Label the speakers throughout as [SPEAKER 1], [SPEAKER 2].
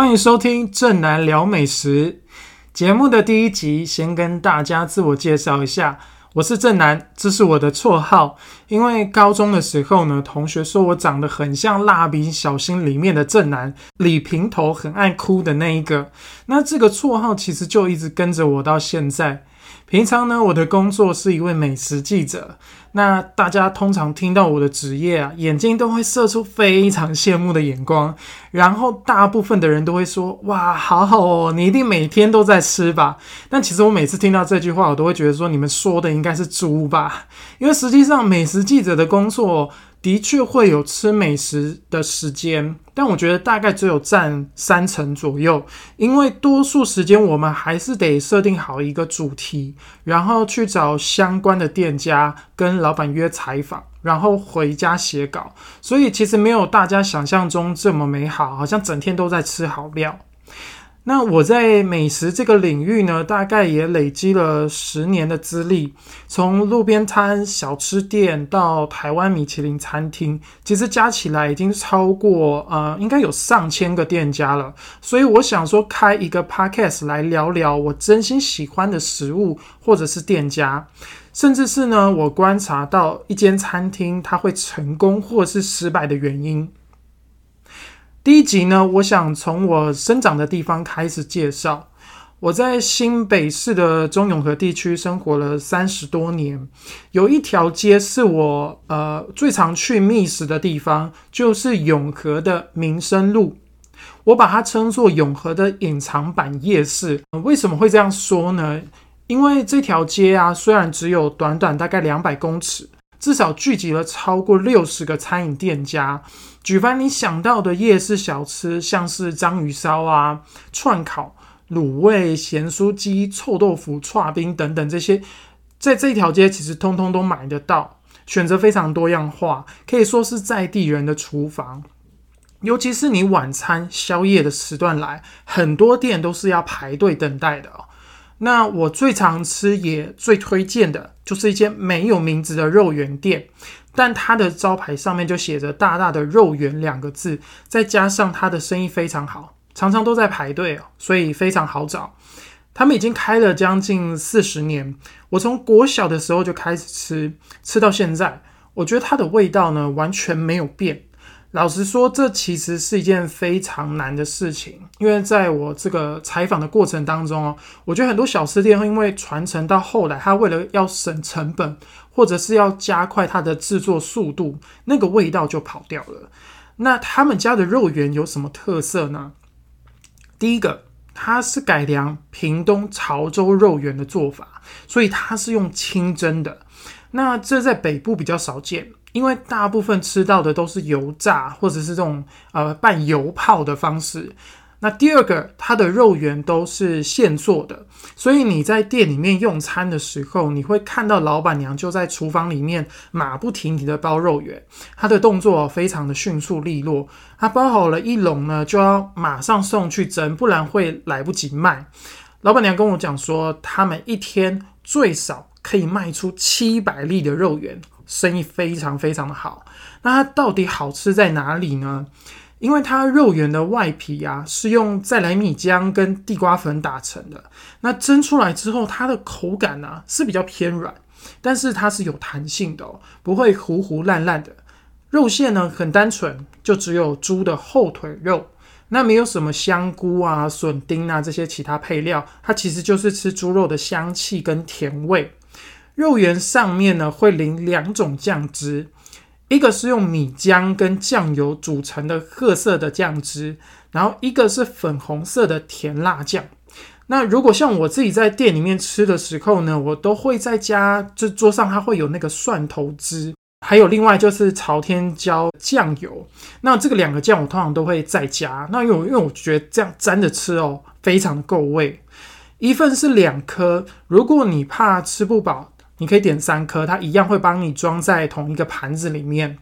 [SPEAKER 1] 欢迎收听正南聊美食节目的第一集。先跟大家自我介绍一下，我是正南，这是我的绰号。因为高中的时候呢，同学说我长得很像《蜡笔小新》里面的正南，李平头，很爱哭的那一个。那这个绰号其实就一直跟着我到现在。平常呢，我的工作是一位美食记者。那大家通常听到我的职业啊，眼睛都会射出非常羡慕的眼光，然后大部分的人都会说：“哇，好好哦，你一定每天都在吃吧？”但其实我每次听到这句话，我都会觉得说：“你们说的应该是猪吧？”因为实际上，美食记者的工作。的确会有吃美食的时间，但我觉得大概只有占三成左右，因为多数时间我们还是得设定好一个主题，然后去找相关的店家跟老板约采访，然后回家写稿，所以其实没有大家想象中这么美好，好像整天都在吃好料。那我在美食这个领域呢，大概也累积了十年的资历，从路边摊、小吃店到台湾米其林餐厅，其实加起来已经超过呃，应该有上千个店家了。所以我想说，开一个 podcast 来聊聊我真心喜欢的食物，或者是店家，甚至是呢，我观察到一间餐厅它会成功或是失败的原因。第一集呢，我想从我生长的地方开始介绍。我在新北市的中永和地区生活了三十多年，有一条街是我呃最常去觅食的地方，就是永和的民生路。我把它称作永和的隐藏版夜市。为什么会这样说呢？因为这条街啊，虽然只有短短大概两百公尺。至少聚集了超过六十个餐饮店家，举凡你想到的夜市小吃，像是章鱼烧啊、串烤、卤味、咸酥鸡、臭豆腐、串冰等等这些，在这条街其实通通都买得到，选择非常多样化，可以说是在地人的厨房。尤其是你晚餐、宵夜的时段来，很多店都是要排队等待的哦。那我最常吃也最推荐的就是一间没有名字的肉圆店，但它的招牌上面就写着大大的“肉圆”两个字，再加上它的生意非常好，常常都在排队哦，所以非常好找。他们已经开了将近四十年，我从国小的时候就开始吃，吃到现在，我觉得它的味道呢完全没有变。老实说，这其实是一件非常难的事情，因为在我这个采访的过程当中哦，我觉得很多小吃店会因为传承到后来，他为了要省成本，或者是要加快它的制作速度，那个味道就跑掉了。那他们家的肉圆有什么特色呢？第一个，它是改良屏东潮州肉圆的做法，所以它是用清蒸的。那这在北部比较少见。因为大部分吃到的都是油炸或者是这种呃半油泡的方式。那第二个，它的肉圆都是现做的，所以你在店里面用餐的时候，你会看到老板娘就在厨房里面马不停蹄的包肉圆，她的动作非常的迅速利落。她包好了一笼呢，就要马上送去蒸，不然会来不及卖。老板娘跟我讲说，他们一天最少可以卖出七百粒的肉圆。生意非常非常的好，那它到底好吃在哪里呢？因为它肉圆的外皮啊是用再来米浆跟地瓜粉打成的，那蒸出来之后，它的口感呢是比较偏软，但是它是有弹性的哦，不会糊糊烂烂的。肉馅呢很单纯，就只有猪的后腿肉，那没有什么香菇啊、笋丁啊这些其他配料，它其实就是吃猪肉的香气跟甜味。肉圆上面呢会淋两种酱汁，一个是用米浆跟酱油组成的褐色的酱汁，然后一个是粉红色的甜辣酱。那如果像我自己在店里面吃的时候呢，我都会在家，就桌上它会有那个蒜头汁，还有另外就是朝天椒酱油。那这个两个酱我通常都会再加，那因为因为我觉得这样沾着吃哦，非常的够味。一份是两颗，如果你怕吃不饱。你可以点三颗，它一样会帮你装在同一个盘子里面。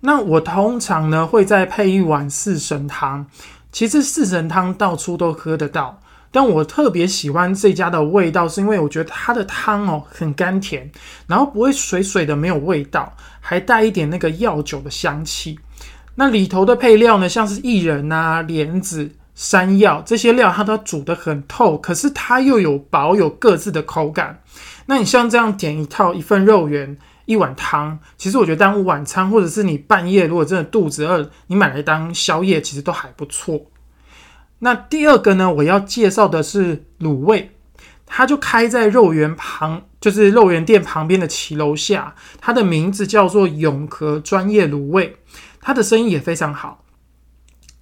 [SPEAKER 1] 那我通常呢会再配一碗四神汤，其实四神汤到处都喝得到，但我特别喜欢这家的味道，是因为我觉得它的汤哦很甘甜，然后不会水水的没有味道，还带一点那个药酒的香气。那里头的配料呢，像是薏仁啊、莲子、山药这些料，它都煮得很透，可是它又有薄有各自的口感。那你像这样点一套一份肉圆。一碗汤，其实我觉得当晚餐，或者是你半夜如果真的肚子饿，你买来当宵夜，其实都还不错。那第二个呢，我要介绍的是卤味，它就开在肉圆旁，就是肉圆店旁边的骑楼下，它的名字叫做永和专业卤味，它的生意也非常好，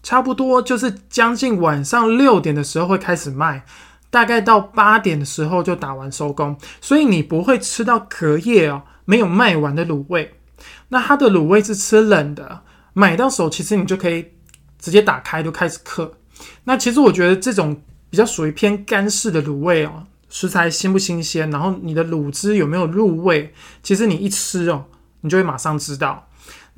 [SPEAKER 1] 差不多就是将近晚上六点的时候会开始卖，大概到八点的时候就打完收工，所以你不会吃到隔夜哦。没有卖完的卤味，那它的卤味是吃冷的，买到手其实你就可以直接打开就开始嗑。那其实我觉得这种比较属于偏干式的卤味哦，食材新不新鲜，然后你的卤汁有没有入味，其实你一吃哦，你就会马上知道。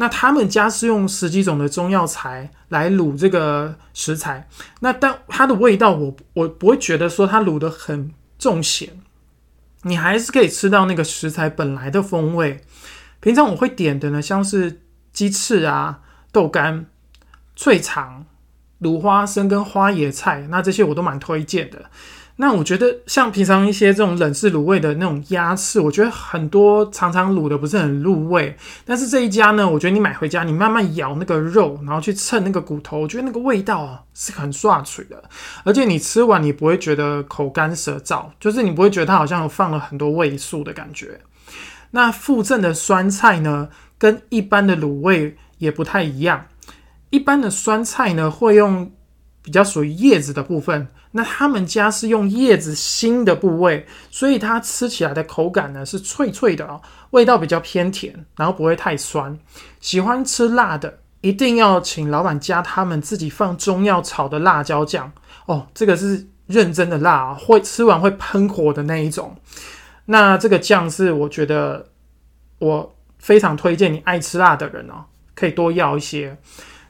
[SPEAKER 1] 那他们家是用十几种的中药材来卤这个食材，那但它的味道我我不会觉得说它卤的很重咸。你还是可以吃到那个食材本来的风味。平常我会点的呢，像是鸡翅啊、豆干、脆肠、卤花生跟花椰菜，那这些我都蛮推荐的。那我觉得像平常一些这种冷式卤味的那种鸭翅，我觉得很多常常卤的不是很入味。但是这一家呢，我觉得你买回家，你慢慢咬那个肉，然后去蹭那个骨头，我觉得那个味道啊是很刷嘴的。而且你吃完你不会觉得口干舌燥，就是你不会觉得它好像放了很多味素的感觉。那附赠的酸菜呢，跟一般的卤味也不太一样。一般的酸菜呢，会用比较属于叶子的部分。那他们家是用叶子心的部位，所以它吃起来的口感呢是脆脆的哦，味道比较偏甜，然后不会太酸。喜欢吃辣的，一定要请老板加他们自己放中药炒的辣椒酱哦，这个是认真的辣，会吃完会喷火的那一种。那这个酱是我觉得我非常推荐你爱吃辣的人哦，可以多要一些。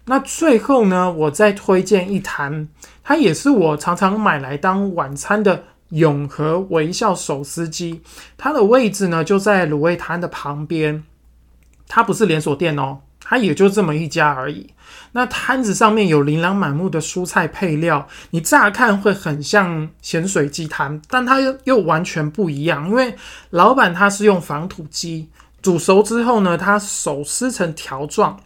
[SPEAKER 1] 那最后呢，我再推荐一坛，它也是我常常买来当晚餐的永和微笑手撕鸡。它的位置呢就在卤味摊的旁边，它不是连锁店哦，它也就这么一家而已。那摊子上面有琳琅满目的蔬菜配料，你乍看会很像咸水鸡摊，但它又又完全不一样，因为老板他是用防土鸡煮熟之后呢，它手撕成条状。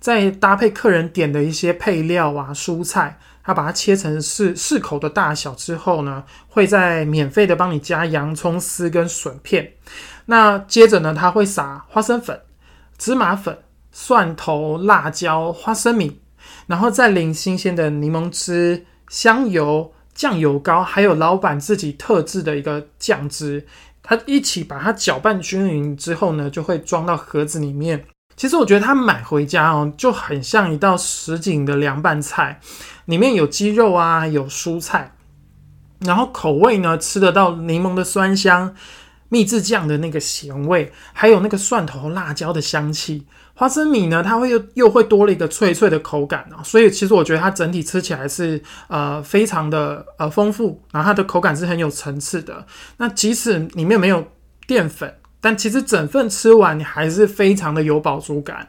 [SPEAKER 1] 再搭配客人点的一些配料啊，蔬菜，它把它切成适适口的大小之后呢，会再免费的帮你加洋葱丝跟笋片。那接着呢，它会撒花生粉、芝麻粉、蒜头、辣椒、花生米，然后再淋新鲜的柠檬汁、香油、酱油膏，还有老板自己特制的一个酱汁，它一起把它搅拌均匀之后呢，就会装到盒子里面。其实我觉得它买回家哦，就很像一道实景的凉拌菜，里面有鸡肉啊，有蔬菜，然后口味呢吃得到柠檬的酸香、秘制酱的那个咸味，还有那个蒜头、辣椒的香气。花生米呢，它会又又会多了一个脆脆的口感啊，所以其实我觉得它整体吃起来是呃非常的呃丰富，然后它的口感是很有层次的。那即使里面没有淀粉。但其实整份吃完，你还是非常的有饱足感。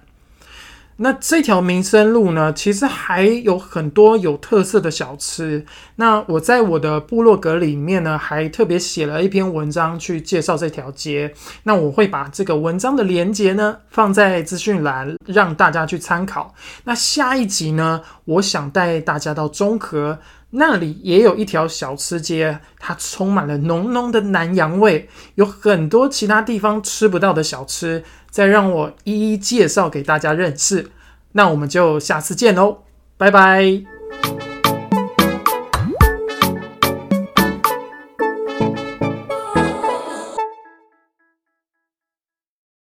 [SPEAKER 1] 那这条民生路呢，其实还有很多有特色的小吃。那我在我的部落格里面呢，还特别写了一篇文章去介绍这条街。那我会把这个文章的连接呢放在资讯栏，让大家去参考。那下一集呢，我想带大家到中和。那里也有一条小吃街，它充满了浓浓的南洋味，有很多其他地方吃不到的小吃，再让我一一介绍给大家认识。那我们就下次见喽，拜拜。